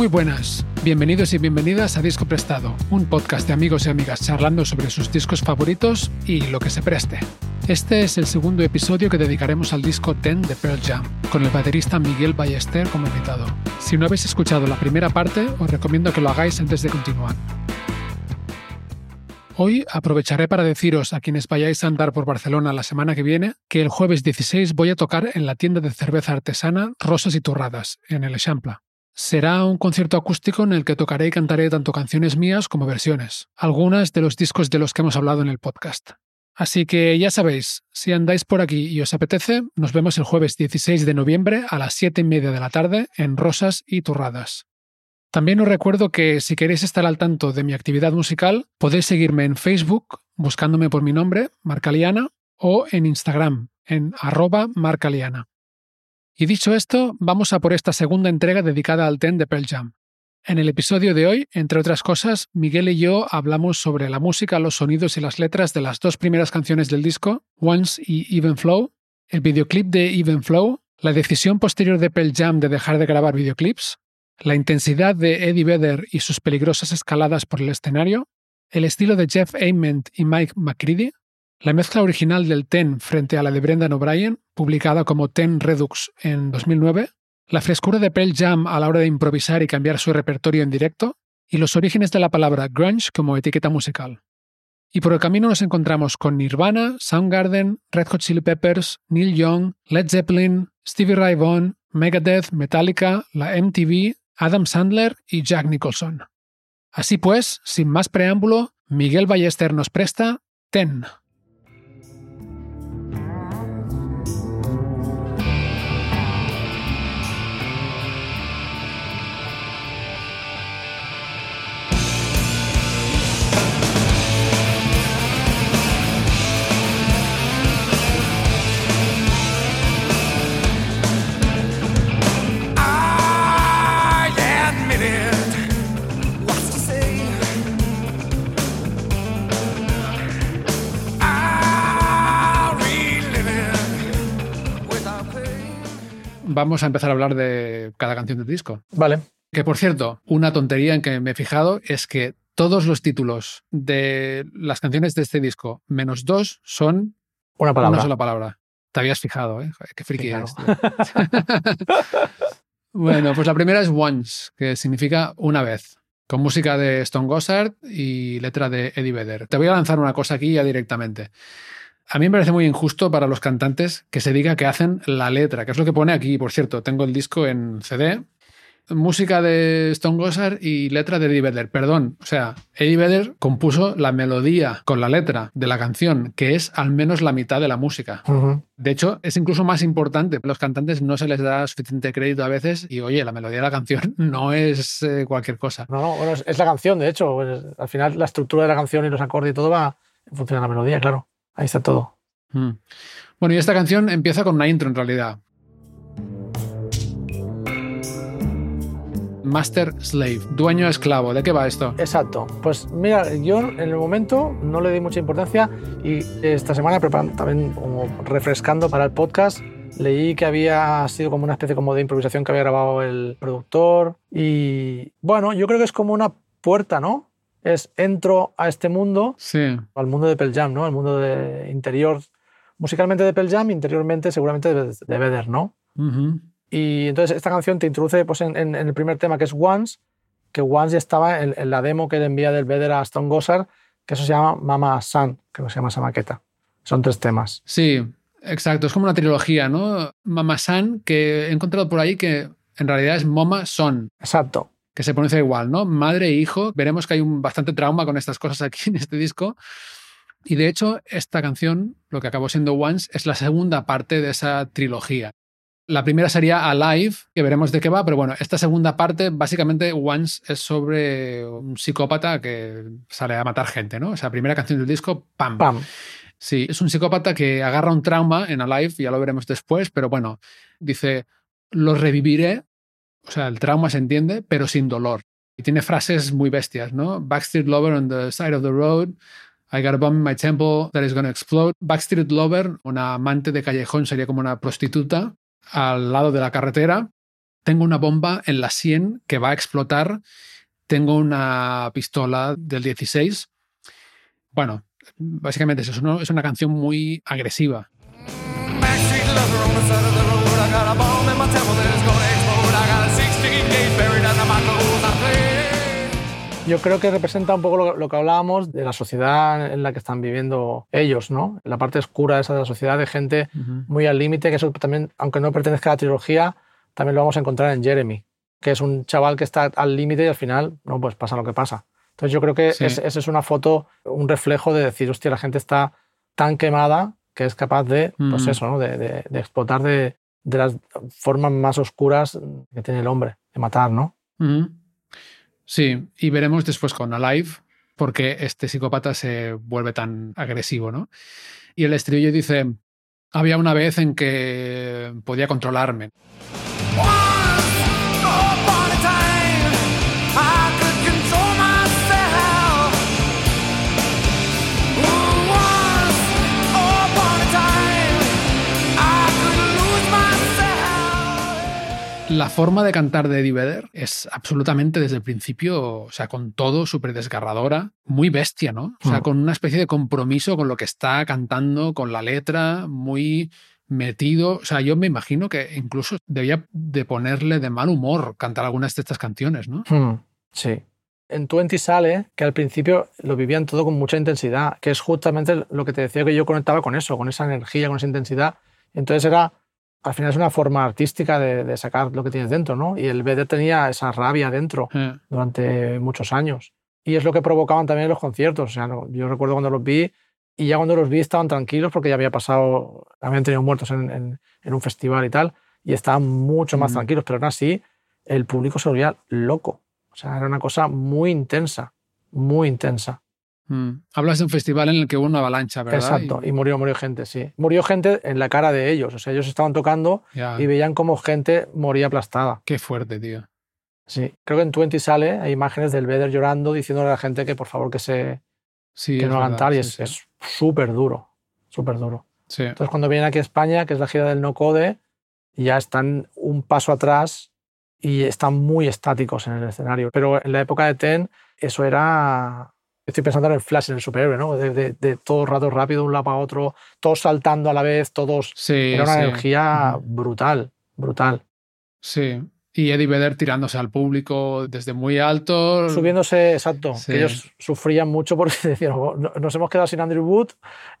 Muy buenas, bienvenidos y bienvenidas a Disco Prestado, un podcast de amigos y amigas charlando sobre sus discos favoritos y lo que se preste. Este es el segundo episodio que dedicaremos al disco Ten de Pearl Jam, con el baterista Miguel Ballester como invitado. Si no habéis escuchado la primera parte, os recomiendo que lo hagáis antes de continuar. Hoy aprovecharé para deciros a quienes vayáis a andar por Barcelona la semana que viene que el jueves 16 voy a tocar en la tienda de cerveza artesana Rosas y Turradas, en el Echampla. Será un concierto acústico en el que tocaré y cantaré tanto canciones mías como versiones, algunas de los discos de los que hemos hablado en el podcast. Así que ya sabéis, si andáis por aquí y os apetece, nos vemos el jueves 16 de noviembre a las 7 y media de la tarde en Rosas y Turradas. También os recuerdo que si queréis estar al tanto de mi actividad musical, podéis seguirme en Facebook buscándome por mi nombre, Marcaliana, o en Instagram, en arroba marcaliana. Y dicho esto, vamos a por esta segunda entrega dedicada al Ten de Pearl Jam. En el episodio de hoy, entre otras cosas, Miguel y yo hablamos sobre la música, los sonidos y las letras de las dos primeras canciones del disco, Once y Even Flow, el videoclip de Even Flow, la decisión posterior de Pearl Jam de dejar de grabar videoclips, la intensidad de Eddie Vedder y sus peligrosas escaladas por el escenario, el estilo de Jeff Ament y Mike McCready, la mezcla original del Ten frente a la de Brendan O'Brien, publicada como Ten Redux en 2009, la frescura de Pearl Jam a la hora de improvisar y cambiar su repertorio en directo, y los orígenes de la palabra grunge como etiqueta musical. Y por el camino nos encontramos con Nirvana, Soundgarden, Red Hot Chili Peppers, Neil Young, Led Zeppelin, Stevie Ray Vaughan, Megadeth, Metallica, la MTV, Adam Sandler y Jack Nicholson. Así pues, sin más preámbulo, Miguel Ballester nos presta Ten. Vamos a empezar a hablar de cada canción del disco. Vale. Que por cierto, una tontería en que me he fijado es que todos los títulos de las canciones de este disco, menos dos, son una, palabra. una sola palabra. Te habías fijado, ¿eh? Qué friki eres. bueno, pues la primera es Once, que significa una vez, con música de Stone Gossard y letra de Eddie Vedder. Te voy a lanzar una cosa aquí ya directamente. A mí me parece muy injusto para los cantantes que se diga que hacen la letra, que es lo que pone aquí, por cierto. Tengo el disco en CD, música de Stone Gossard y letra de Eddie Vedder. Perdón, o sea, Eddie Vedder compuso la melodía con la letra de la canción, que es al menos la mitad de la música. De hecho, es incluso más importante. Los cantantes no se les da suficiente crédito a veces y, oye, la melodía de la canción no es eh, cualquier cosa. No, no, bueno, es, la canción, de hecho. Pues, al final, la estructura de la canción y los acordes y todo va en función de la melodía, claro. Ahí está todo. Hmm. Bueno, y esta canción empieza con una intro en realidad. Master Slave, dueño esclavo. ¿De qué va esto? Exacto. Pues mira, yo en el momento no le di mucha importancia y esta semana preparando, también como refrescando para el podcast, leí que había sido como una especie como de improvisación que había grabado el productor y bueno, yo creo que es como una puerta, ¿no? Es entro a este mundo, al mundo de Pearl Jam, ¿no? Al mundo de interior, musicalmente de Pearl Jam, interiormente seguramente de, de Vedder, ¿no? Y entonces esta canción te introduce pues, en, el primer tema que es Once, que Once ya estaba en, la demo que le envía del Vedder a Stone Gossard, que eso se llama Mama Sun, que se llama esa maqueta. Son tres temas. Sí, exacto, es como una trilogía, ¿no? Mama Sun, que he encontrado por ahí que en realidad es Mama Son. Exacto que se pronuncia igual, ¿no? Madre e hijo. Veremos que hay un bastante trauma con estas cosas aquí en este disco. Y de hecho, esta canción, lo que acabó siendo Once, es la segunda parte de esa trilogía. La primera sería Alive, que veremos de qué va, pero bueno, esta segunda parte, básicamente, Once es sobre un psicópata que sale a matar gente, ¿no? O sea, primera canción del disco, pam. Pam. Sí, es un psicópata que agarra un trauma en Alive, ya lo veremos después, pero bueno, dice, lo reviviré, o sea, el trauma se entiende, pero sin dolor. Y tiene frases muy bestias, ¿no? Backstreet Lover on the side of the road, I got a bomb in my temple that is going to explode. Backstreet Lover, una amante de callejón, sería como una prostituta al lado de la carretera. Tengo una bomba en la 100 que va a explotar. Tengo una pistola del 16. Bueno, básicamente es eso. Es una canción muy agresiva. Backstreet lover on the side of the road. My is gonna explode. Yo creo que representa un poco lo, lo que hablábamos de la sociedad en la que están viviendo ellos, ¿no? La parte oscura esa de la sociedad de gente muy al límite, que eso también, aunque no pertenezca a la trilogía, también lo vamos a encontrar en Jeremy, que es un chaval que está al límite y al final, no, pues pasa lo que pasa. Entonces yo creo que Sí. es- esa es una foto, un reflejo de decir, hostia, la gente está tan quemada que es capaz de, pues Mm. eso, ¿no? de, de- de explotar de, de las formas más oscuras que tiene el hombre, de matar, ¿no? Sí, y veremos después con Alive por qué este psicópata se vuelve tan agresivo, ¿no? Y el estribillo dice, había una vez en que podía controlarme. La forma de cantar de Eddie Vedder es absolutamente desde el principio, o sea, con todo súper desgarradora, muy bestia, ¿no? O sea, Mm. con una especie de compromiso con lo que está cantando, con la letra, muy metido. O sea, yo me imagino que incluso debía de ponerle de mal humor cantar algunas de estas canciones, ¿no? Hmm, Sí. En Twenty sale que al principio lo vivían todo con mucha intensidad, que es justamente lo que te decía que yo conectaba con eso, con esa energía, con esa intensidad. Entonces era, al final es una forma artística de, de sacar lo que tienes dentro, ¿no? Y el BD tenía esa rabia dentro Eh, durante muchos años. Y es lo que provocaban también los conciertos. O sea, no- yo recuerdo cuando los vi y ya cuando los vi estaban tranquilos porque ya había pasado, habían tenido muertos en, en- en un festival y tal, y estaban mucho más Mm. tranquilos, pero aún así el público se volvía loco. O sea, era una cosa muy intensa, muy intensa. Mm. Hablas de un festival en el que hubo una avalancha, ¿verdad? Exacto, y murió, murió gente, sí. Murió gente en la cara de ellos, o sea, ellos estaban tocando y veían cómo gente moría aplastada. Qué fuerte, tío. Sí, creo que en Twenty sale, hay imágenes del Vedder llorando, diciéndole a la gente que por favor que se, Sí, que no hagan tal, y sí, es sí. es súper duro, súper duro. Sí. Entonces, cuando vienen aquí a España, que es la gira del No Code, ya están un paso atrás y están muy estáticos en el escenario. Pero en la época de Ten, eso era. Estoy pensando en el Flash, en el superhéroe, ¿no? De, de- de todo rato rápido, de un lado para otro, todos saltando a la vez, todos. Sí, Era una sí. energía brutal, brutal. Sí. Y Eddie Vedder tirándose al público desde muy alto. Subiéndose, exacto. Sí. Que ellos sufrían mucho porque decían, "Oh, no- nos hemos quedado sin Andrew Wood,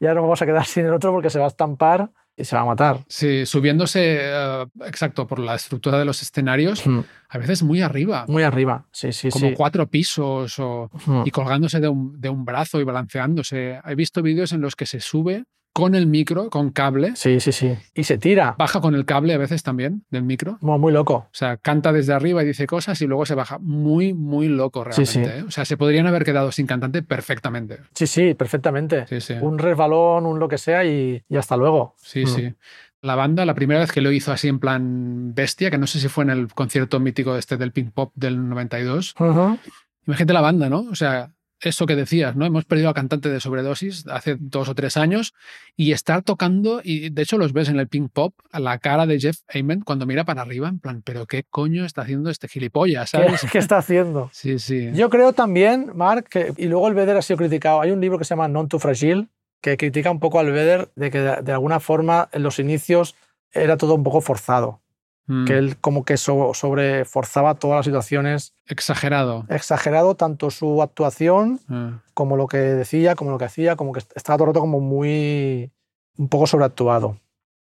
ya nos vamos a quedar sin el otro porque se va a estampar y se va a matar. Sí, subiéndose, eh, exacto, por la estructura de los escenarios, a veces muy arriba, Muy arriba, sí, sí, como sí. cuatro pisos o, Mm. y colgándose de un, de un brazo y balanceándose. He visto vídeos en los que se sube con el micro, con cable, Sí, sí, sí. Y se tira. baja con el cable a veces también del micro. Muy, muy loco. O sea, canta desde arriba y dice cosas y luego se baja. Muy, muy loco realmente. sí. ¿eh? O sea, se podrían haber quedado sin cantante perfectamente. Sí, sí, perfectamente. Sí, sí. Un resbalón, un lo que sea y, y hasta luego. Sí, Mm. sí. La banda, la primera vez que lo hizo así en plan bestia, que no sé si fue en el concierto mítico este del Pink Pop del 92. Ujú. Imagínate la banda, ¿no? O sea, eso que decías, ¿no? Hemos perdido a cantante de sobredosis hace dos o tres años y estar tocando, y de hecho los ves en el Pink Pop, a la cara de Jeff Ament cuando mira para arriba, en plan, ¿pero qué coño está haciendo este gilipollas, ¿Qué, ¿sabes? qué está haciendo? Sí, sí. Yo creo también, Mark, que, y luego el Vedder ha sido criticado. Hay un libro que se llama Non Too Fragile, que critica un poco al Vedder de que de, de alguna forma en los inicios era todo un poco forzado. Mm, Que él como que so- sobreforzaba todas las situaciones. Exagerado. Exagerado tanto su actuación Ah, como lo que decía, como lo que hacía, como que estaba todo el rato como muy... un poco sobreactuado.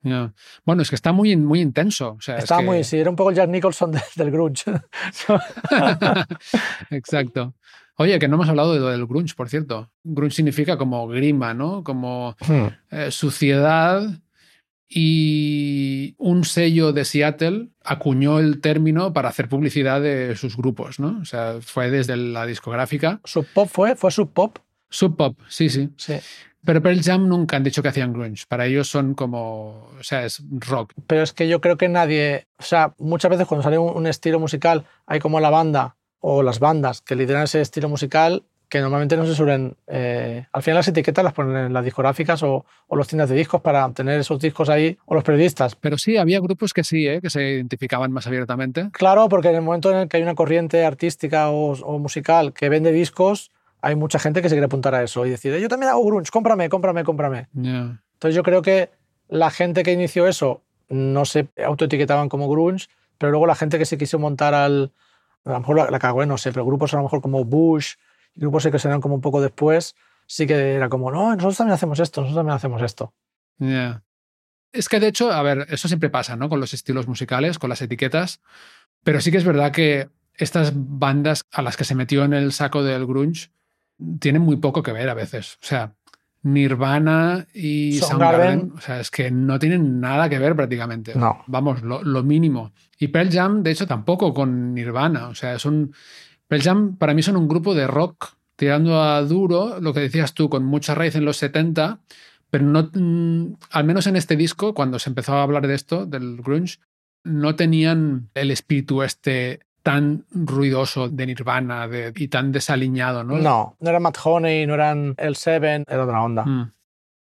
Ya. Bueno, es que está muy, muy intenso. O sea, es Estaba que- muy, sí, era un poco el Jack Nicholson de- del grunge. Exacto. Oye, que no hemos hablado de lo del grunge, por cierto. Grunge significa como grima, ¿no? Como eh, suciedad. Y un sello de Seattle acuñó el término para hacer publicidad de sus grupos, ¿no? O sea, fue desde la discográfica. Sub Pop fue, fue Sub Pop. Sub Pop, sí, sí. Sí. Pero Pearl Jam nunca han dicho que hacían grunge. Para ellos son como, o sea, es rock. Pero es que yo creo que nadie, o sea, muchas veces cuando sale un, un estilo musical, hay como la banda o las bandas que lideran ese estilo musical que normalmente no se suelen... eh, al final las etiquetas las ponen en las discográficas o, o los tiendas de discos para obtener esos discos ahí, o los periodistas. Pero sí, había grupos que sí, ¿eh? que se identificaban más abiertamente. Claro, porque en el momento en el que hay una corriente artística o, o musical que vende discos, hay mucha gente que se quiere apuntar a eso y decir, yo también hago grunge, cómprame, cómprame, cómprame. Ya. Entonces yo creo que la gente que inició eso no se autoetiquetaban como grunge, pero luego la gente que se quiso montar al... A lo mejor la, la cagó, no sé, pero grupos a lo mejor como Bush, grupos que se dan como un poco después, sí que era como, no, nosotros también hacemos esto, nosotros también hacemos esto. Ya. Es que de hecho, a ver, eso siempre pasa, ¿no? Con los estilos musicales, con las etiquetas. Pero sí que es verdad que estas bandas a las que se metió en el saco del grunge tienen muy poco que ver a veces. O sea, Nirvana y Soundgarden. Soundgarden, o sea, es que no tienen nada que ver prácticamente. No. Vamos, lo, lo mínimo. Y Pearl Jam, de hecho, tampoco con Nirvana. O sea, son. Pearl Jam para mí son un grupo de rock tirando a duro, lo que decías tú, con mucha raíz en los 70, pero no, mm, al menos en este disco, cuando se empezó a hablar de esto, del grunge, no tenían el espíritu este tan ruidoso de Nirvana de- y tan desaliñado, ¿no? No, no eran Matt Honey, no eran el Seven, era otra onda. Mm.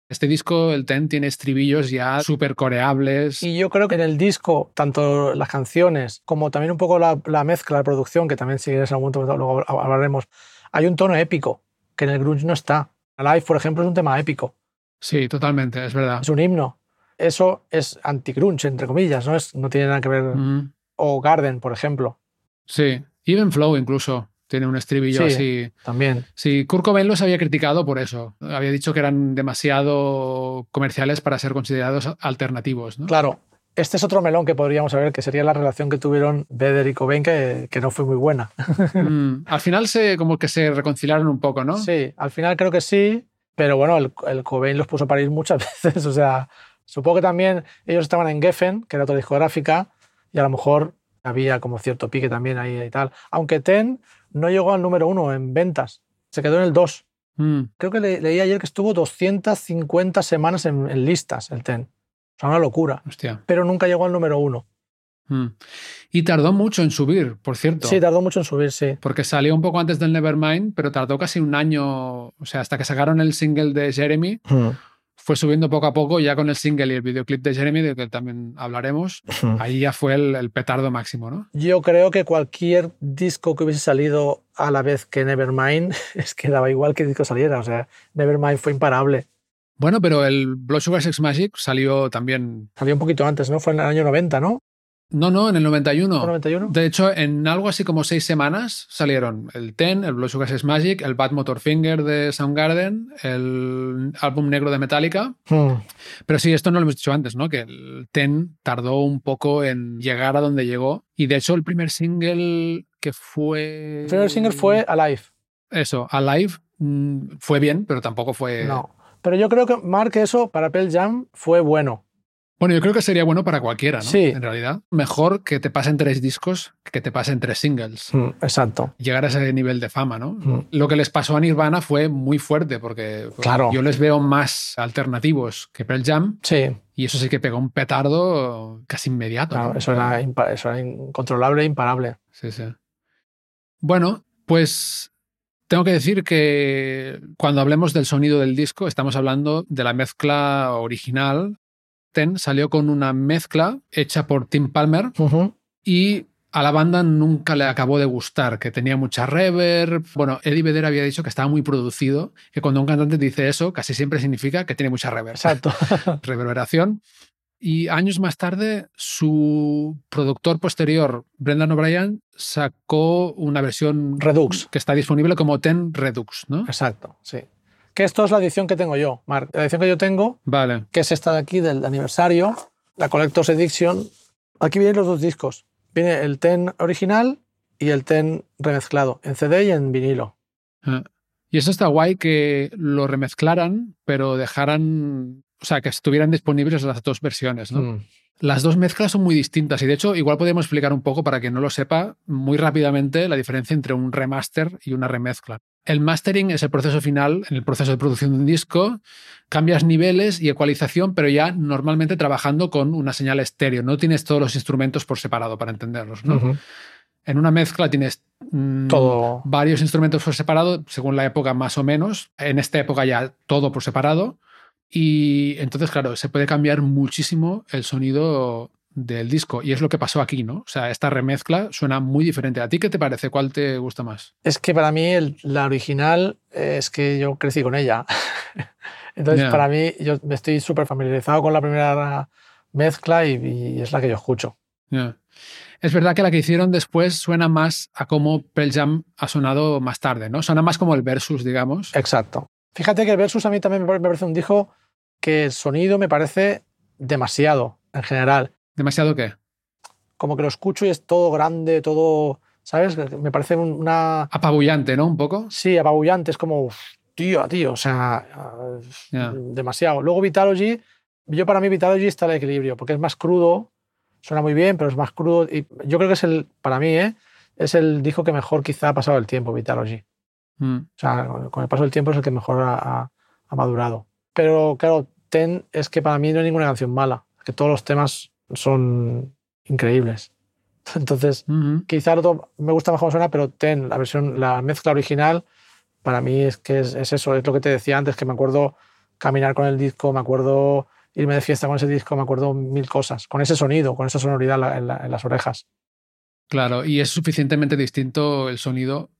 Este disco, el Ten, tiene estribillos ya súper coreables. Y yo creo que en el disco, tanto las canciones como también un poco la, la mezcla, la producción, que también si en ese momento luego hablaremos, hay un tono épico que en el grunge no está. Alive, por ejemplo, es un tema épico, Sí, totalmente, es verdad. es un himno. Eso es anti-grunge, entre comillas, ¿no? Es, no tiene nada que ver. Mm. O Garden, por ejemplo, Sí, Even Flow incluso tiene un estribillo Sí. así. también. Sí, Kurt Cobain los había criticado por eso. Había dicho que eran demasiado comerciales para ser considerados alternativos. ¿no? Claro, este es otro melón que podríamos saber, que sería la relación que tuvieron Vedder y Cobain, que, que no fue muy buena. Mm, Al final se, como que se reconciliaron un poco, ¿no? Sí, al final creo que sí, pero bueno, el, el Cobain los puso a parir muchas veces. O sea, supongo que también ellos estaban en Geffen, que era otra discográfica, y a lo mejor había como cierto pique también ahí y tal. Aunque Ten no llegó al número uno en ventas, se quedó en el 2. Mm, Creo que le- leí ayer que estuvo 250 semanas en, en listas el Ten. O sea, una locura. hostia. Pero nunca llegó al número uno. Mm. Y tardó mucho en subir, por cierto. Sí, tardó mucho en subir, sí. Porque salió un poco antes del Nevermind, pero tardó casi un año. O sea, hasta que sacaron el single de Jeremy, fue subiendo poco a poco, ya con el single y el videoclip de Jeremy, del que también hablaremos. Ahí ya fue el, el petardo máximo, ¿no? Yo creo que cualquier disco que hubiese salido a la vez que Nevermind, es que daba igual que disco saliera. O sea, Nevermind fue imparable. Bueno, pero el Blood Sugar Sex Magic salió también. Salió un poquito antes, ¿no? Fue en el año 90, ¿no? No, no, en el 91. ¿Fue 91? De hecho, en algo así como seis semanas salieron el Ten, el Blood Sugar Sex Magic, el Bad Motor Finger de Soundgarden, el álbum negro de Metallica. Hmm. Pero sí, esto no lo hemos dicho antes, ¿no? Que el Ten tardó un poco en llegar a donde llegó. Y de hecho, el primer single que fue. El primer single fue Alive. Eso, Alive. mm, Fue bien, pero tampoco fue. No. Pero yo creo que, Mark, eso para Pearl Jam fue bueno. Bueno, yo creo que sería bueno para cualquiera, ¿no? Sí. En realidad. Mejor que te pasen tres discos que te pasen tres singles. Hmm, Exacto. Llegar a ese nivel de fama, ¿no? Hmm. Lo que les pasó a Nirvana fue muy fuerte porque pues, Claro. yo les veo más alternativos que Pearl Jam Sí, y eso sí que pegó un petardo casi inmediato. claro, ¿no? eso, era eso era incontrolable e imparable. Sí, sí. Bueno, pues tengo que decir que cuando hablemos del sonido del disco, estamos hablando de la mezcla original. Ten salió con una mezcla hecha por Tim Palmer Ujú. y a la banda nunca le acabó de gustar, que tenía mucha reverb. Bueno, Eddie Vedder había dicho que estaba muy producido, que cuando un cantante dice eso, casi siempre significa que tiene mucha reverb Exacto. reverberación. Y años más tarde, su productor posterior, Brendan O'Brien, sacó una versión Redux. que está disponible como Ten Redux, ¿no? Exacto, sí. Que esto es la edición que tengo yo, Mark. La edición que yo tengo, Vale. que es esta de aquí del aniversario, la Collector's Edition, aquí vienen los dos discos. Viene el Ten original y el Ten remezclado, en CD y en vinilo. Ah. Y eso está guay que lo remezclaran, pero dejaran, o sea, que estuvieran disponibles las dos versiones, ¿no? Mm. Las dos mezclas son muy distintas y de hecho igual podemos explicar un poco para quien no lo sepa muy rápidamente la diferencia entre un remaster y una remezcla. El mastering es el proceso final, en el proceso de producción de un disco, cambias niveles y ecualización, pero ya normalmente trabajando con una señal estéreo, no tienes todos los instrumentos por separado para entenderlos. ¿no? En una mezcla tienes mm, Todo. varios instrumentos por separado, según la época más o menos. En esta época ya todo por separado. Y entonces, claro, se puede cambiar muchísimo el sonido del disco. Y es lo que pasó aquí, ¿no? O sea, esta remezcla suena muy diferente. ¿A ti qué te parece? ¿Cuál te gusta más? Es que para mí el- la original eh, es que yo crecí con ella. Entonces, para mí, yo me estoy súper familiarizado con la primera mezcla y, y es la que yo escucho. Es verdad que la que hicieron después suena más a cómo Pearl Jam ha sonado más tarde, ¿no? Suena más como el versus, digamos. Exacto. Fíjate que el Versus a mí también me parece un disco que el sonido me parece demasiado en general. ¿Demasiado qué? Como que lo escucho y es todo grande, todo, ¿sabes? Me parece un- una... Apabullante, ¿no? Un poco. Sí, apabullante, es como, uf, tío, tío, o sea, ah, Ya. demasiado. Luego Vitalogy, yo para mí Vitalogy está el equilibrio, porque es más crudo, suena muy bien, pero es más crudo. Y yo creo que es el, para mí, ¿eh? es el disco que mejor quizá ha pasado el tiempo, Vitalogy. Mm. O sea, con el paso del tiempo es el que mejor ha, ha- ha madurado. Pero claro, Ten es que para mí no hay ninguna canción mala, que todos los temas son increíbles. Entonces, Ujú. quizá otro me gusta más cómo suena, pero Ten, la versión, la mezcla original, para mí es que es, es eso, es lo que te decía antes, que me acuerdo caminar con el disco, me acuerdo irme de fiesta con ese disco, me acuerdo mil cosas, con ese sonido, con esa sonoridad en, la- en la- en las orejas. Claro, y es suficientemente distinto el sonido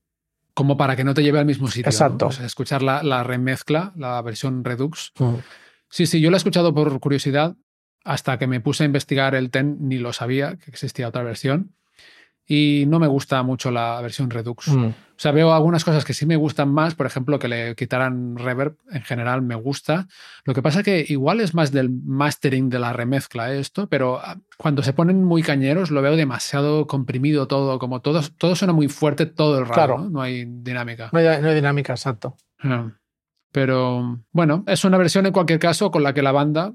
como para que no te lleve al mismo sitio. ¿no? Exacto. O sea, escuchar la, la remezcla, la versión Redux. Sí, sí, yo la he escuchado por curiosidad. Hasta que me puse a investigar el TEN, ni lo sabía que existía otra versión. Y no me gusta mucho la versión Redux. Mm. O sea, veo algunas cosas que sí me gustan más, por ejemplo, que le quitaran reverb, en general me gusta. Lo que pasa que igual es más del mastering de la remezcla esto, pero ah, cuando se ponen muy cañeros lo veo demasiado comprimido todo, como todo, todo suena muy fuerte todo el rato, Claro. ¿no? No hay dinámica. No, hay, no hay dinámica, exacto. Ah. Pero bueno, es una versión en cualquier caso con la que la banda,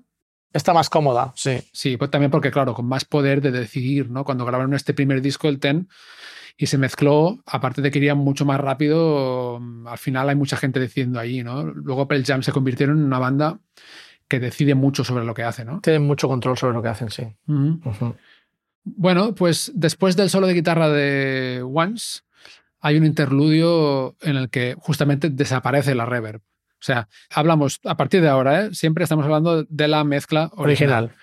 Está más cómoda, sí. sí, pues también porque claro, con más poder de decidir, ¿no? Cuando grabaron este primer disco, el Ten, y se mezcló, aparte de que iría mucho más rápido, mm, al final hay mucha gente decidiendo ahí, ¿no? Luego Pearl Jam se convirtieron en una banda que decide mucho sobre lo que hace, ¿no? Tienen mucho control sobre lo que hacen, sí. Bueno, pues después del solo de guitarra de Once, hay un interludio en el que justamente desaparece la reverb. O sea, hablamos a partir de ahora, ¿eh? siempre estamos hablando de la mezcla original. Original.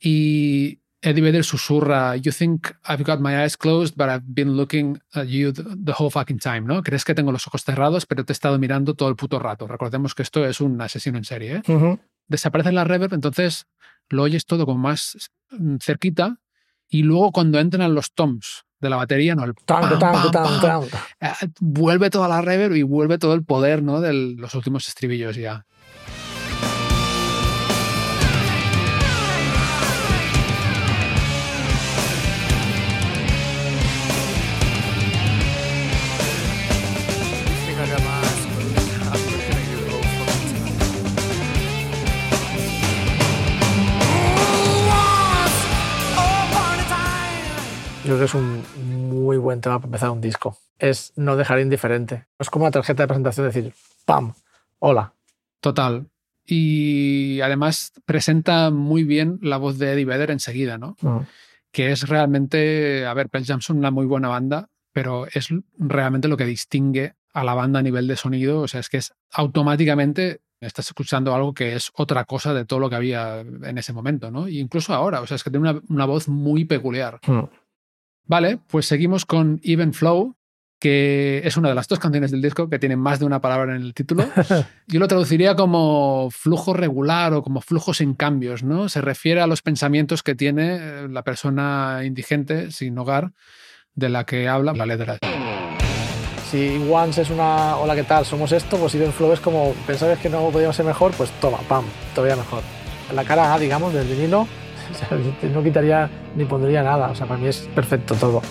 Y Eddie Vedder susurra, You think I've got my eyes closed, but I've been looking at you the, whole fucking time, ¿no? Crees que tengo los ojos cerrados, pero te he estado mirando todo el puto rato. Recordemos que esto es un asesino en serie, ¿eh? Ujú. desaparece la reverb, entonces lo oyes todo como más cerquita y luego cuando entran los toms de la batería, ¿no? El Tan, pam, tan, pam, tan, pam, tan. eh, vuelve toda la reverb y vuelve todo el poder, ¿no? De los últimos estribillos ya. Yo creo que es un muy buen tema para empezar un disco. Es no dejar indiferente. Es como una tarjeta de presentación, decir, ¡pam! Hola. Total. Y además presenta muy bien la voz de Eddie Vedder enseguida, ¿no? que es realmente, a ver, Pearl Jam son una muy buena banda, pero es realmente lo que distingue a la banda a nivel de sonido, o sea, es que es automáticamente estás escuchando algo que es otra cosa de todo lo que había en ese momento, ¿no? Y incluso ahora, o sea, es que tiene una, una voz muy peculiar. Mm. Vale, pues seguimos con Even Flow, que es una de las dos canciones del disco que tiene más de una palabra en el título. Yo lo traduciría como flujo regular o como flujo sin cambios, ¿no? Se refiere a los pensamientos que tiene eh, la persona indigente, sin hogar, de la que habla la letra. Si Once es una hola, ¿qué tal? Somos esto, pues Even Flow es como, ¿pensabas que no podíamos ser mejor? Pues toma, pam, todavía mejor. La cara A, digamos, del vinilo No quitaría ni pondría nada. O sea, para mí es perfecto todo.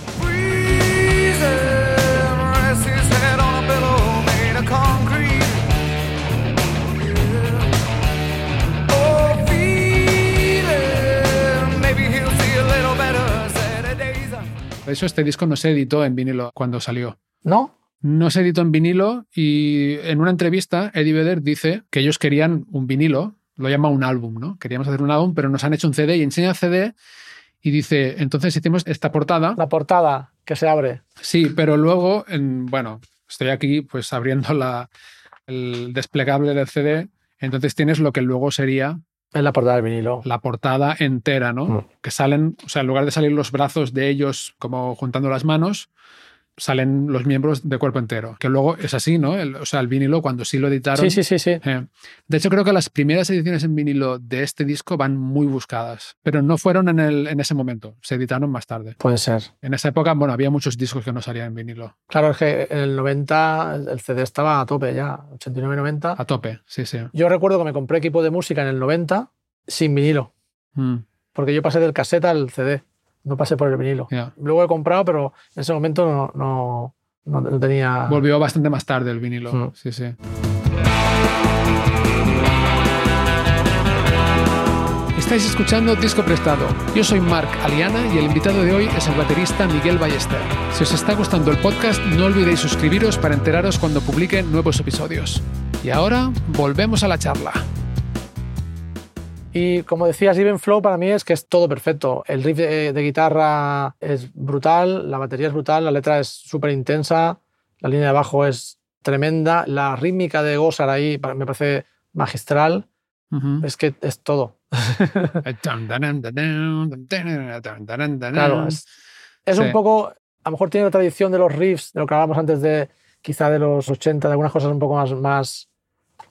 De hecho, este disco no se editó en vinilo cuando salió. ¿No? No se editó en vinilo y en una entrevista Eddie Vedder dice que ellos querían un vinilo, lo llama un álbum, ¿no? Queríamos hacer un álbum, pero nos han hecho un CD y enseña el CD y dice, entonces hicimos esta portada. La portada que se abre. Sí, pero luego, en- bueno, estoy aquí pues abriendo la, el desplegable del CD, entonces tienes lo que luego sería Es la portada del vinilo. la portada entera, ¿no? Mm. Que salen, o sea, en lugar de salir los brazos de ellos como juntando las manos, salen los miembros de cuerpo entero. Que luego es así, ¿no? El- o sea, el vinilo cuando sí lo editaron. Sí, sí, sí, sí. eh, de hecho, creo que las primeras ediciones en vinilo de este disco van muy buscadas, pero no fueron en, el, en ese momento, se editaron más tarde. Puede ser. En esa época, bueno, había muchos discos que no salían en vinilo. Claro, es que en el 90 el CD estaba a tope ya, 89-90. A tope, sí, sí. Yo recuerdo que me compré equipo de música en el 90 sin vinilo, Mm, porque yo pasé del cassette al CD, no pasé por el vinilo. ya. Luego he comprado, pero en ese momento no, no, no- no tenía... Volvió bastante más tarde el vinilo. Mm. Sí, sí. Estáis escuchando Disco Prestado. Yo soy Marc Aliana y el invitado de hoy es el baterista Miguel Ballester. Si os está gustando el podcast, no olvidéis suscribiros para enteraros cuando publique nuevos episodios. Y ahora, volvemos a la charla. Y como decías, Even Flow para mí es que es todo perfecto. El riff de, de guitarra es brutal, la batería es brutal, la letra es súper intensa, la línea de bajo es tremenda, la rítmica de Gosar ahí me parece magistral. Ujú. Es que es todo. Claro, es, es Sí. un poco, a lo mejor tiene la tradición de los riffs, de lo que hablábamos antes de quizá de los 80, de algunas cosas un poco más, más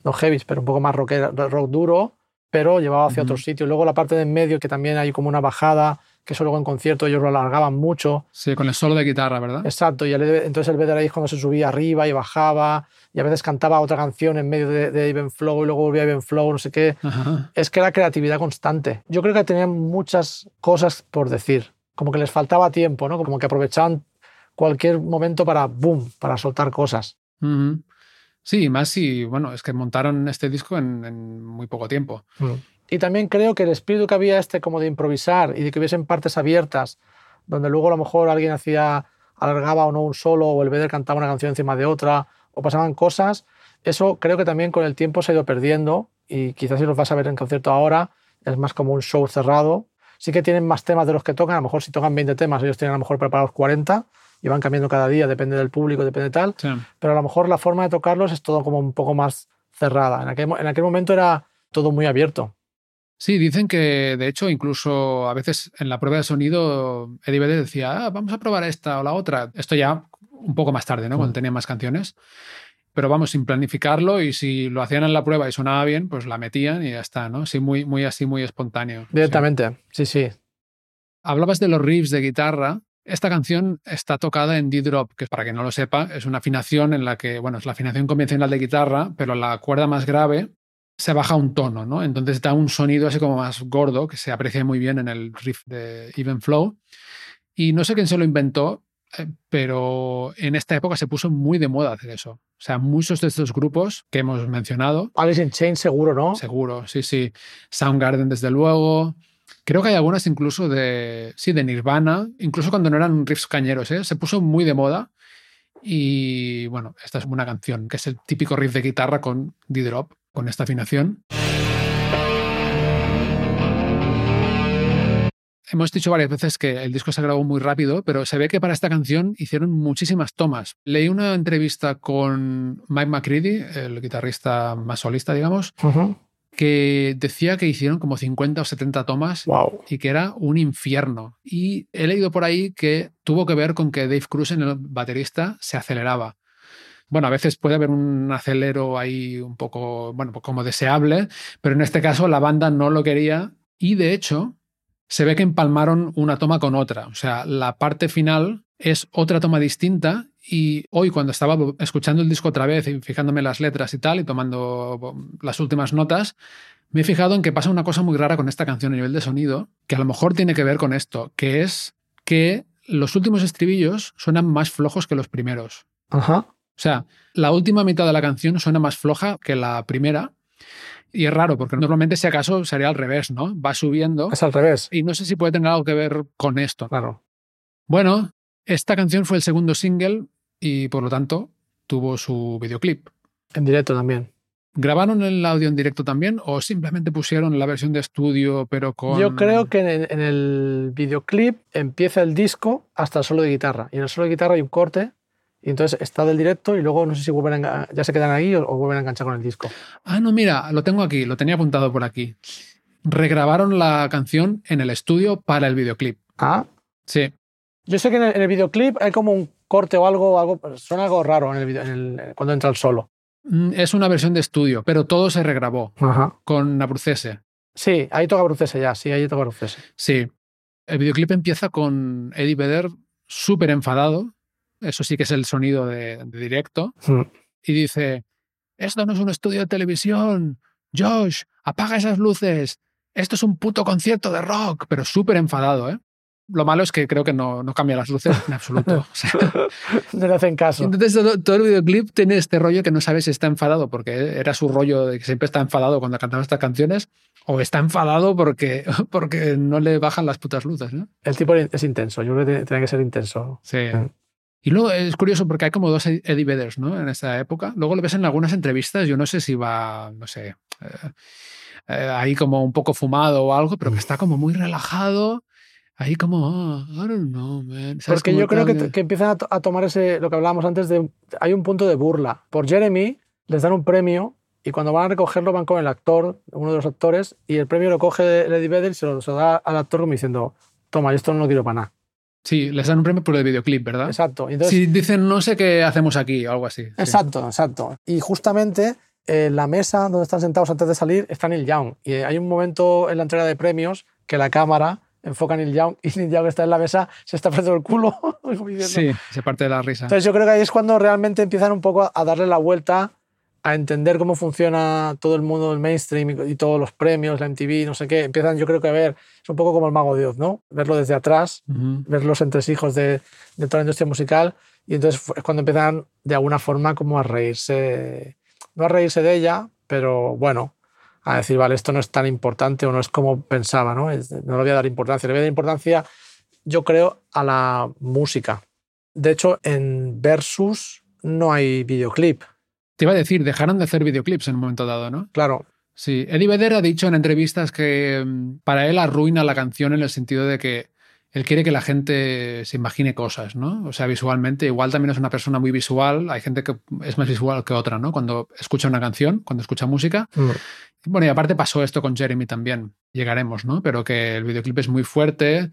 no heavy, pero un poco más rockera- rock duro, pero llevado hacia otro sitio. Luego la parte de en medio, que también hay como una bajada, que eso luego en concierto ellos lo alargaban mucho. Sí, con el solo de guitarra, ¿verdad? Exacto, y el- entonces el Vedder ahí es cuando se subía arriba y bajaba, y a veces cantaba otra canción en medio de, de Even Flow y luego volvía a Even Flow, no sé qué. Es que era creatividad constante. Yo creo que tenían muchas cosas por decir, como que les faltaba tiempo, ¿no? Como que aprovechaban cualquier momento para boom, para soltar cosas. Ujú. Sí, más si, bueno, es que montaron este disco en, en muy poco tiempo. Y también creo que el espíritu que había este como de improvisar y de que hubiesen partes abiertas, donde luego a lo mejor alguien hacía, alargaba o no un solo, o el Vedder cantaba una canción encima de otra, o pasaban cosas, eso creo que también con el tiempo se ha ido perdiendo y quizás si los vas a ver en concierto ahora es más como un show cerrado. Sí que tienen más temas de los que tocan, a lo mejor si tocan 20 temas, ellos tienen a lo mejor preparados 40 y van cambiando cada día, depende del público, depende tal, Sí. pero a lo mejor la forma de tocarlos es todo como un poco más cerrada. En aquel, en aquel momento era todo muy abierto. Sí, dicen que de hecho incluso a veces en la prueba de sonido Eddie Vedder decía, "Ah, vamos a probar esta o la otra. Esto ya un poco más tarde, ¿no? Cuando Mm. tenía más canciones. Pero vamos, sin planificarlo y si lo hacían en la prueba y sonaba bien, pues la metían y ya está, ¿no? Sí, muy, muy así, muy espontáneo. Sí. Directamente, sí, sí. Hablabas de los riffs de guitarra. Esta canción está tocada en D-drop, que para quien no lo sepa, es una afinación en la que, bueno, es la afinación convencional de guitarra, pero la cuerda más grave se baja un tono, ¿no? Entonces da un sonido así como más gordo, que se aprecia muy bien en el riff de Even Flow. Y no sé quién se lo inventó, eh, pero en esta época se puso muy de moda hacer eso. O sea, muchos de estos grupos que hemos mencionado, Alice in Chains seguro, ¿no? seguro, sí, sí. Soundgarden, desde luego. Creo que hay algunas incluso de, sí, de Nirvana, incluso cuando no eran riffs cañeros, ¿eh? se puso muy de moda. Y bueno, esta es una canción que es el típico riff de guitarra con D-drop, con esta afinación. Hemos dicho varias veces que el disco se grabó muy rápido, pero se ve que para esta canción hicieron muchísimas tomas. Leí una entrevista con Mike McCready, el guitarrista más solista, digamos, Ujú. Que decía que hicieron como 50 o 70 tomas Wow. y que era un infierno. Y he leído por ahí que tuvo que ver con que Dave Cruisen, el baterista, se aceleraba. Bueno, a veces puede haber un acelero ahí un poco, bueno, pues como deseable, pero en este caso la banda no lo quería y de hecho se ve que empalmaron una toma con otra. O sea, la parte final es otra toma distinta y hoy cuando estaba escuchando el disco otra vez y fijándome las letras y tal y tomando las últimas notas, Me he fijado en que pasa una cosa muy rara con esta canción a nivel de sonido, que a lo mejor tiene que ver con esto, que es que los últimos estribillos suenan más flojos que los primeros. Ajá. O sea, la última mitad de la canción suena más floja que la primera. Y es raro, porque normalmente si acaso sería al revés, ¿no? Va subiendo. Es al revés. Y no sé si puede tener algo que ver con esto. Claro. Bueno, esta canción fue el segundo single y por lo tanto tuvo su videoclip. En directo también. ¿Grabaron el audio en directo también o simplemente pusieron la versión de estudio pero con... Yo creo que en el, en el videoclip empieza el disco hasta el solo de guitarra. Y en el solo de guitarra hay un corte. Y entonces está del directo y luego no sé si vuelven a ya se quedan ahí o, o vuelven a enganchar con el disco. Ah, no, mira, lo tengo aquí, lo tenía apuntado por aquí. Regrabaron la canción en el estudio para el videoclip. Ah, Sí, yo sé que en el, en el videoclip hay como un corte o algo, algo suena algo raro en el, video- en el- cuando entra el solo. Mm, es una versión de estudio, pero todo se regrabó Ajá. con Abrucese. Sí, ahí toca Brucese ya, sí, ahí toca Brucese. Sí. El videoclip empieza con Eddie Vedder súper enfadado. Eso sí que es el sonido de, de directo. Mm. Y dice, esto no es un estudio de televisión. Josh, apaga esas luces. Esto es un puto concierto de rock. Pero súper enfadado, ¿eh? Lo malo es que creo que no, no cambia las luces en absoluto. O sea, No le hacen caso. entonces todo, todo el videoclip tiene este rollo que no sabes si está enfadado porque era su rollo de que siempre está enfadado cuando cantaba estas canciones o está enfadado porque, porque no le bajan las putas luces, ¿no? El tipo es intenso, yo creo que tiene- que ser intenso. Sí. Mm. Y luego es curioso porque hay como dos Eddie Vedders, ¿no? En esta época. Luego lo ves en algunas entrevistas, yo no sé si va, no sé, eh, eh, ahí como un poco fumado o algo, pero que está como muy relajado. Ahí como, "Ah, I don't know, man. Porque yo creo que, que empiezan a, to- a tomar ese, lo que hablábamos antes de, hay un punto de burla. Por Jeremy les dan un premio y cuando van a recogerlo van con el actor, uno de los actores, y el premio lo coge Lady Vedder y se lo, se lo da al actor como diciendo, toma, yo esto no lo quiero para nada. Sí, les dan un premio por el videoclip, ¿verdad? Exacto. Entonces, Sí, dicen, no sé qué hacemos aquí o algo así. sí. Exacto, exacto. Y justamente en la mesa donde están sentados antes de salir está Neil Young. Y hay un momento en la entrega de premios que la cámara enfoca a Neil Young y Neil Young está en la mesa, se está apretando el culo. Sí, se parte de la risa. Entonces yo creo que ahí es cuando realmente empiezan un poco a- darle la vuelta a entender cómo funciona todo el mundo del mainstream y, todos los premios, la MTV, no sé qué. Empiezan yo creo que a ver, es un poco como el mago de Oz, ¿no? Verlo desde atrás, Ujú. ver los entresijos de, de toda la industria musical y entonces es cuando empiezan de alguna forma como a reírse, no a reírse de ella, pero bueno, a decir, vale, esto no es tan importante o no es como pensaba, ¿no? No le voy a dar importancia, le voy a dar importancia, yo creo, a la música. De hecho, en Versus no hay videoclip, Te iba a decir, dejaron de hacer videoclips en un momento dado, ¿no? claro. Sí, Eddie Vedder ha dicho en entrevistas que mm, para él arruina la canción en el sentido de que él quiere que la gente se imagine cosas, ¿no? O sea, visualmente, igual también es una persona muy visual, hay gente que es más visual que otra, ¿no? Cuando escucha una canción, cuando escucha música. Bueno, y aparte pasó esto con Jeremy también, llegaremos, ¿no? Pero que el videoclip es muy fuerte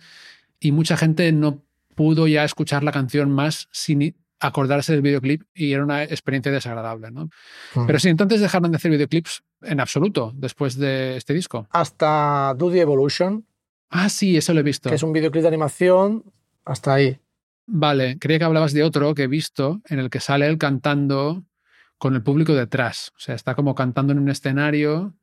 y mucha gente no pudo ya escuchar la canción más sin acordarse del videoclip y era una experiencia desagradable, ¿no? Pero sí, entonces dejaron de hacer videoclips en absoluto después de este disco. Hasta Do the Evolution, Ah, sí, eso lo he visto. que es un videoclip de animación, hasta ahí. Vale, creía que hablabas de otro que he visto en el que sale él cantando con el público detrás. O sea, está como cantando en un escenario,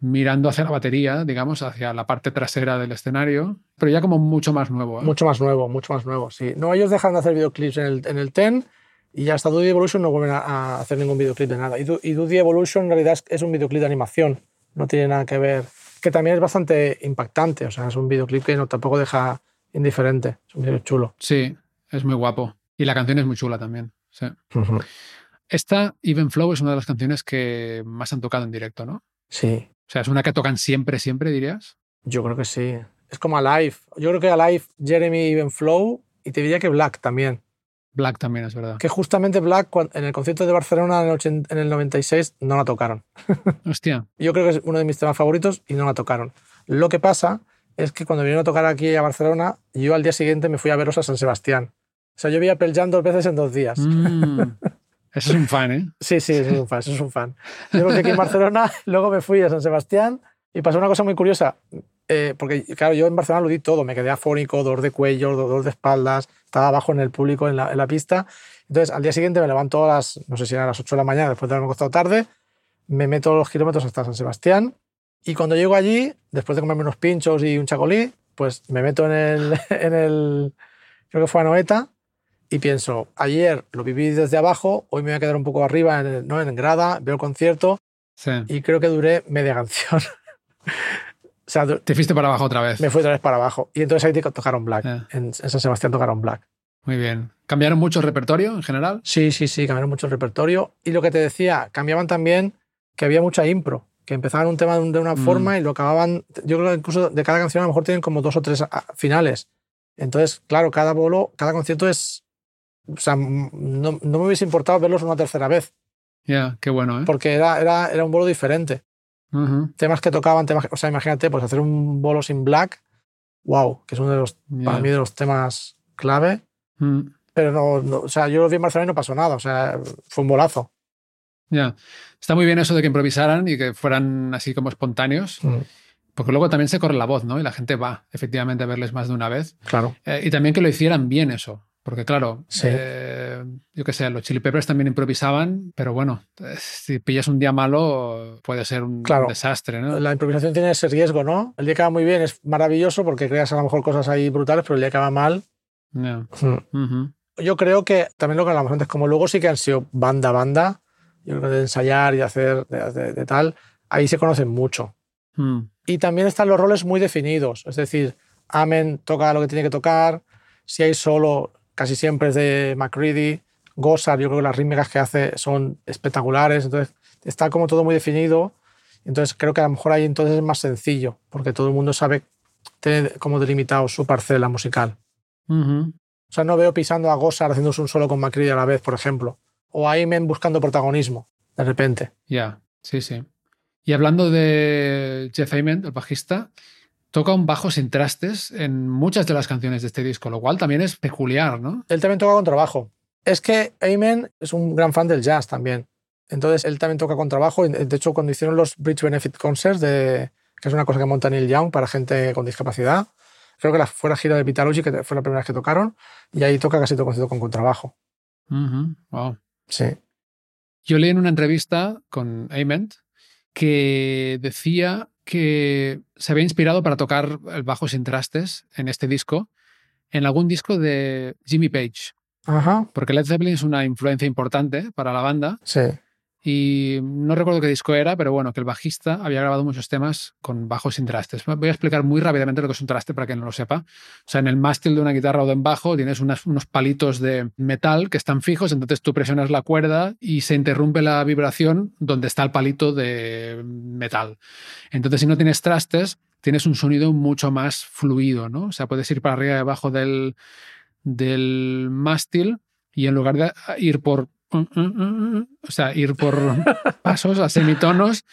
mirando hacia la batería, digamos, hacia la parte trasera del escenario, pero ya como mucho más nuevo. ¿eh? Mucho más nuevo, mucho más nuevo, sí. No, ellos dejan de hacer videoclips en el, en el TEN y ya hasta the Evolution no vuelven a, a hacer ningún videoclip de nada. Y y Evolution en realidad es, es un videoclip de animación, no tiene nada que ver. Que también es bastante impactante, o sea, es un videoclip que no, tampoco deja indiferente, es un videoclip chulo. Sí, es muy guapo. Y la canción es muy chula también. sí. Esta, Even Flow, es una de las canciones que más han tocado en directo, ¿no? Sí, O sea, es una que tocan siempre, siempre, dirías. yo creo que sí. Es como Alive. Yo creo que Alive, Jeremy, Even Flow y te diría que Black también. Black también es verdad. Que justamente Black en el concierto de Barcelona en el, 80 en el 96 no la tocaron. Hostia. Yo creo que es uno de mis temas favoritos y no la tocaron. Lo que pasa es que cuando vinieron a tocar aquí a Barcelona, yo al día siguiente me fui a verlos a San Sebastián. O sea, yo vi a Pearl Jam dos veces en dos días. Mm. Ese es un fan, ¿eh? Sí, sí, eso es un fan, eso es un fan. Yo vi aquí en Barcelona, luego me fui a San Sebastián y pasó una cosa muy curiosa. eh, porque, claro, yo en Barcelona lo di todo. Me quedé afónico, dolor de cuello, dolor de espaldas, estaba abajo en el público, en la, en la pista. Entonces, al día siguiente me levanto a las, no sé si eran las 8 de la mañana, después de haberme acostado tarde, me meto los kilómetros hasta San Sebastián Y cuando llego allí, después de comerme unos pinchos y un chacolí, pues me meto en el, en el creo que fue a Noeta, y pienso, ayer lo viví desde abajo, hoy me voy a quedar un poco arriba, en, ¿no? en grada, veo el concierto, Sí. y creo que duré media canción. o sea, Te fuiste para abajo otra vez. me fui otra vez para abajo. Y entonces ahí tocaron Black. Ya. En, en San Sebastián tocaron Black. Muy bien. ¿Cambiaron mucho el repertorio en general? Sí, sí, sí, cambiaron mucho el repertorio. Y lo que te decía, cambiaban también que había mucha impro, que empezaban un tema de una Mm. forma y lo acababan. Yo creo que incluso de cada canción a lo mejor tienen como dos o tres ah, finales. Entonces, claro, cada bolo, cada concierto es. O sea, no, no me hubiese importado verlos una tercera vez, Ya, qué bueno, ¿eh? porque era, era, era un bolo diferente. Temas que tocaban, temas. O sea, imagínate, pues hacer un bolo sin black, wow, que es uno de los, para mí, de los temas clave. Mm, Pero no, no- o sea, yo lo vi en Barcelona y no pasó nada. O sea, fue un bolazo. ya. Está muy bien eso de que improvisaran y que fueran así como espontáneos, Mm, porque luego también se corre la voz, ¿no? Y la gente va efectivamente a verles más de una vez. Claro. Eh, y también que lo hicieran bien eso. Porque claro, Sí. eh, yo qué sé, los Chili Peppers también improvisaban, pero bueno, eh, si pillas un día malo puede ser un Claro. desastre, ¿no? La improvisación tiene ese riesgo, ¿no? El día que va muy bien es maravilloso porque creas a lo mejor cosas ahí brutales, pero el día que va mal. Mm. Ujú. Yo creo que también lo que hablamos antes, como luego sí que han sido banda, banda, yo creo que de ensayar y hacer de, de- de tal, ahí se conocen mucho. Mm. Y también están los roles muy definidos, es decir, Amen toca lo que tiene que tocar, si hay solo, casi siempre es de McCready, Gossard, yo creo que las rítmicas que hace son espectaculares, entonces está como todo muy definido, entonces creo que a lo mejor ahí entonces es más sencillo, porque todo el mundo sabe, tiene como delimitado su parcela musical. Ujú. O sea, no veo pisando a Gossard haciéndose un solo con McCready a la vez, por ejemplo, o a Amen buscando protagonismo, de repente. Ya, sí, sí. Y hablando de Jeff Ament, el bajista, toca un bajo sin trastes en muchas de las canciones de este disco, lo cual también es peculiar, ¿no? Él también toca con trabajo. Es que Amen es un gran fan del jazz también. Entonces él también toca con trabajo. De hecho, cuando hicieron los Bridge Benefit Concerts, de, que es una cosa que monta Neil Young para gente con discapacidad, creo que la, fue la gira de Vitalogy, que fue la primera vez que tocaron, y ahí toca casi todo concierto con contrabajo. Ujú, wow. Sí. Yo leí en una entrevista con Ament que decía que se había inspirado para tocar el bajo sin trastes en este disco, en algún disco de Jimmy Page, Ajá. porque Led Zeppelin es una influencia importante para la banda Sí. Y no recuerdo qué disco era, pero bueno, que el bajista había grabado muchos temas con bajos sin trastes. Voy a explicar muy rápidamente lo que es un traste para quien no lo sepa. O sea, en el mástil de una guitarra o de un bajo tienes unos palitos de metal que están fijos, entonces tú presionas la cuerda y se interrumpe la vibración donde está el palito de metal. Entonces, si no tienes trastes, tienes un sonido mucho más fluido, ¿no? O sea, puedes ir para arriba y abajo del, del mástil y en lugar de ir por o sea, ir por pasos a semitonos,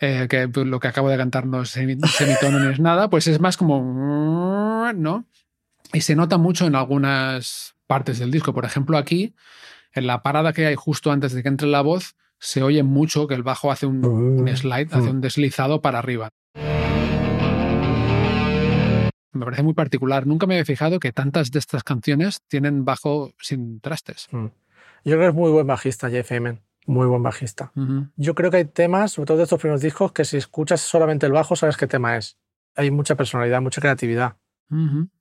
eh, que lo que acabo de cantar no es semi- semitono ni es nada, pues es más como, ¿no? Y se nota mucho en algunas partes del disco. Por ejemplo, aquí, en la parada que hay justo antes de que entre la voz, se oye mucho que el bajo hace un, un slide, hace un deslizado para arriba. Me parece muy particular. Nunca me había fijado que tantas de estas canciones tienen bajo sin trastes. Yo creo que es muy buen bajista, Jeff Amen. Muy buen bajista. Yo creo que hay temas, sobre todo de estos primeros discos, que si escuchas solamente el bajo, sabes qué tema es. Hay mucha personalidad, mucha creatividad.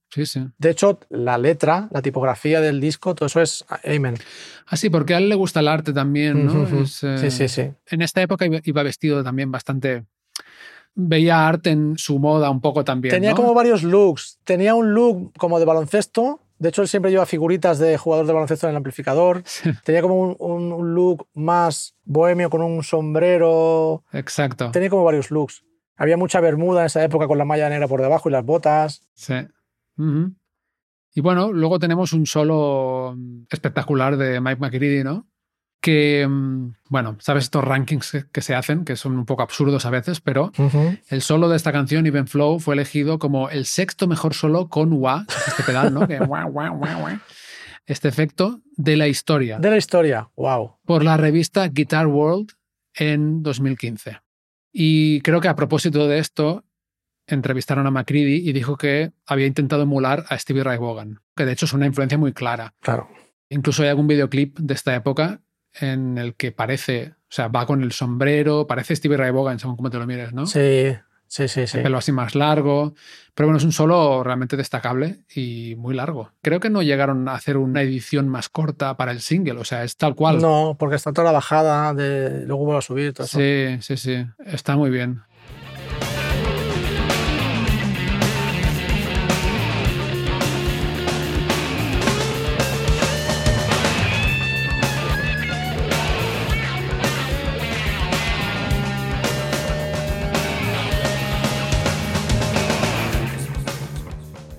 Sí, sí. De hecho, la letra, la tipografía del disco, todo eso es Amen. Ah, sí, porque a él le gusta el arte también, ¿no? Es, eh, Sí, sí, sí. En esta época iba- iba vestido también bastante. Veía arte en su moda un poco también. Tenía ¿no? como varios looks. Tenía un look como de baloncesto. De hecho, él siempre lleva figuritas de jugador de baloncesto en el amplificador. Sí, Tenía como un, look más bohemio con un sombrero. exacto. Tenía como varios looks. Había mucha bermuda en esa época con la malla negra por debajo y las botas. Sí. Y bueno, luego tenemos un solo mm, espectacular de Mike McCready, ¿no? Que, mm, bueno, sabes estos rankings que, que se hacen, que son un poco absurdos a veces, pero el solo de esta canción, Even Flow, fue elegido como el sexto mejor solo con wah, este pedal, ¿no? Que wah, wah, wah, wah. Este efecto de la historia De la historia. ¡Wow! por la revista Guitar World en 2015. Y creo que a propósito de esto, entrevistaron a McCready y dijo que había intentado emular a Stevie Ray Vaughan, que de hecho es una influencia muy clara. Claro. Incluso hay algún videoclip de esta época en el que parece, o sea, va con el sombrero, parece Stevie Ray Vaughan, según como te lo mires, ¿no? Sí, sí, sí, sí. El pelo así más largo. Pero bueno, es un solo realmente destacable y muy largo. Creo que no llegaron a hacer una edición más corta para el single, o sea, es tal cual. No, porque está toda la bajada, de... luego vuelve a subir, todo eso. Sí, sí, sí. Está muy bien.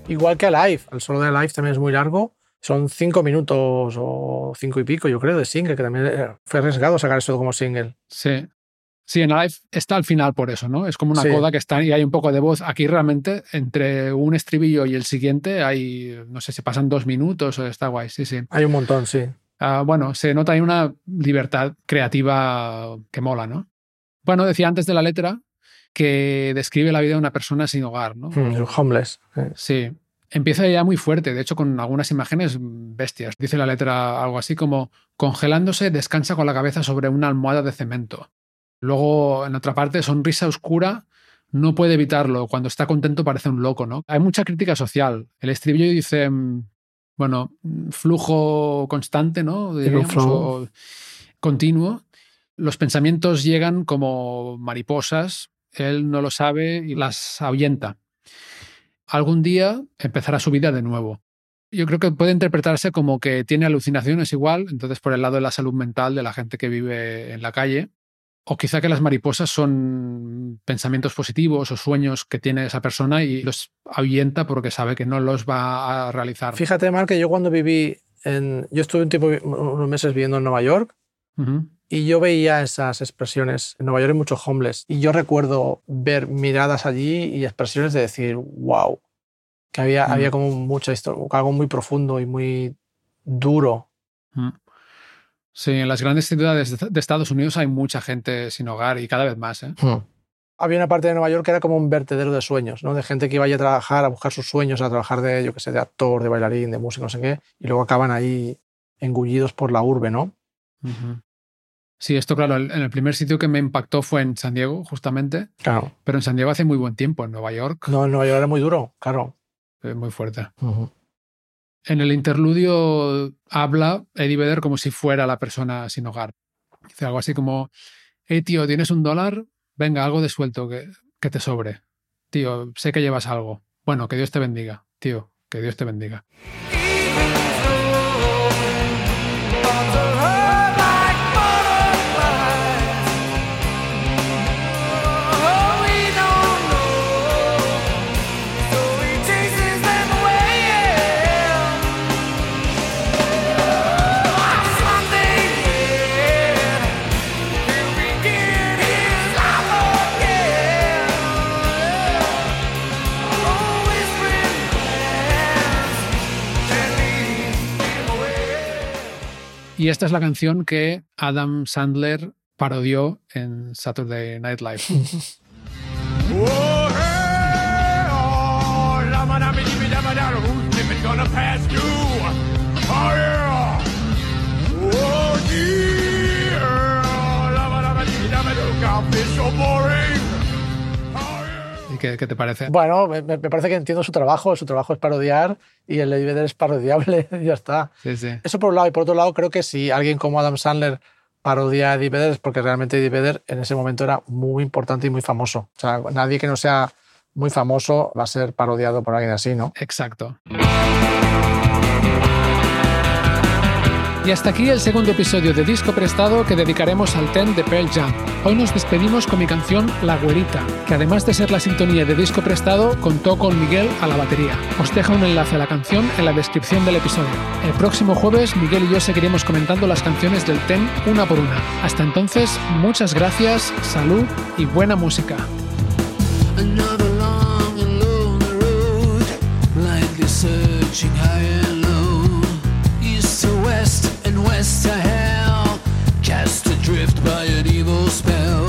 Igual que Alive, el solo de Alive también es muy largo. Son cinco minutos o cinco y pico, yo creo, de single, que también eh, fue arriesgado sacar esto como single. Sí. Sí, en Alive está al final por eso, ¿no? Es como una Sí. coda que está y hay un poco de voz. Aquí realmente, entre un estribillo y el siguiente, hay, no sé, se pasan dos minutos o está guay, sí, sí. Hay un montón, sí. Ah, bueno, se nota ahí una libertad creativa que mola, ¿no? Bueno, decía antes de la letra que describe la vida de una persona sin hogar, ¿no? Mm, el homeless. sí. Sí. Empieza ya muy fuerte, de hecho con algunas imágenes bestias. Dice la letra algo así como congelándose, descansa con la cabeza sobre una almohada de cemento. Luego, en otra parte, sonrisa oscura, no puede evitarlo. Cuando está contento parece un loco, ¿no? Hay mucha crítica social. El estribillo dice, mm, bueno, mm, flujo constante, ¿no? Diríamos, o continuo. Los pensamientos llegan como mariposas, él no lo sabe y las ahuyenta. Algún día empezará su vida de nuevo. Yo creo que puede interpretarse como que tiene alucinaciones igual, entonces por el lado de la salud mental de la gente que vive en la calle, o quizá que las mariposas son pensamientos positivos o sueños que tiene esa persona y los ahuyenta porque sabe que no los va a realizar. Fíjate, Mark, que yo cuando viví en. Yo estuve un tiempo, unos meses viviendo en Nueva York Ujú. Y yo veía esas expresiones. En Nueva York hay muchos homeless. Y yo recuerdo ver miradas allí y expresiones de decir, wow. Que había, Mm. había como mucha historia, algo muy profundo y muy duro. Mm. Sí, en las grandes ciudades de Estados Unidos hay mucha gente sin hogar y cada vez más. ¿eh? Había una parte de Nueva York que era como un vertedero de sueños, ¿no? De gente que iba allí a trabajar, a buscar sus sueños, a trabajar de, yo qué sé, de actor, de bailarín, de músico, no sé qué, y luego acaban ahí engullidos por la urbe, ¿no? Ujú. Sí, esto claro, en el primer sitio que me impactó fue en San Diego, justamente, Claro. pero en San Diego hace muy buen tiempo, en Nueva York, No, en Nueva York era muy duro, claro. muy fuerte. En el interludio habla Eddie Vedder como si fuera la persona sin hogar. Dice algo así como, hey tío, ¿tienes un dólar? Venga, algo de suelto que, que te sobre. Tío, sé que llevas algo. Bueno, que Dios te bendiga. Tío, que Dios te bendiga. Y esta es la canción que Adam Sandler parodió en Saturday Night Live. ¿Y qué, qué te parece? Bueno, me, me parece que entiendo su trabajo. Su trabajo es parodiar y el Vedder es parodiable y ya está. Sí, sí. Eso por un lado. Y por otro lado, creo que si alguien como Adam Sandler parodia a Eddie Vedder es porque realmente Eddie Vedder en ese momento era muy importante y muy famoso. O sea, nadie que no sea muy famoso va a ser parodiado por alguien así, ¿no? Exacto. Y hasta aquí el segundo episodio de Disco Prestado que dedicaremos al Ten de Pearl Jam. Hoy nos despedimos con mi canción La Güerita, que además de ser la sintonía de Disco Prestado, contó con Miguel a la batería. Os dejo un enlace a la canción en la descripción del episodio. El próximo jueves, Miguel y yo seguiremos comentando las canciones del Ten una por una. Hasta entonces, muchas gracias, salud y buena música. Searching spell.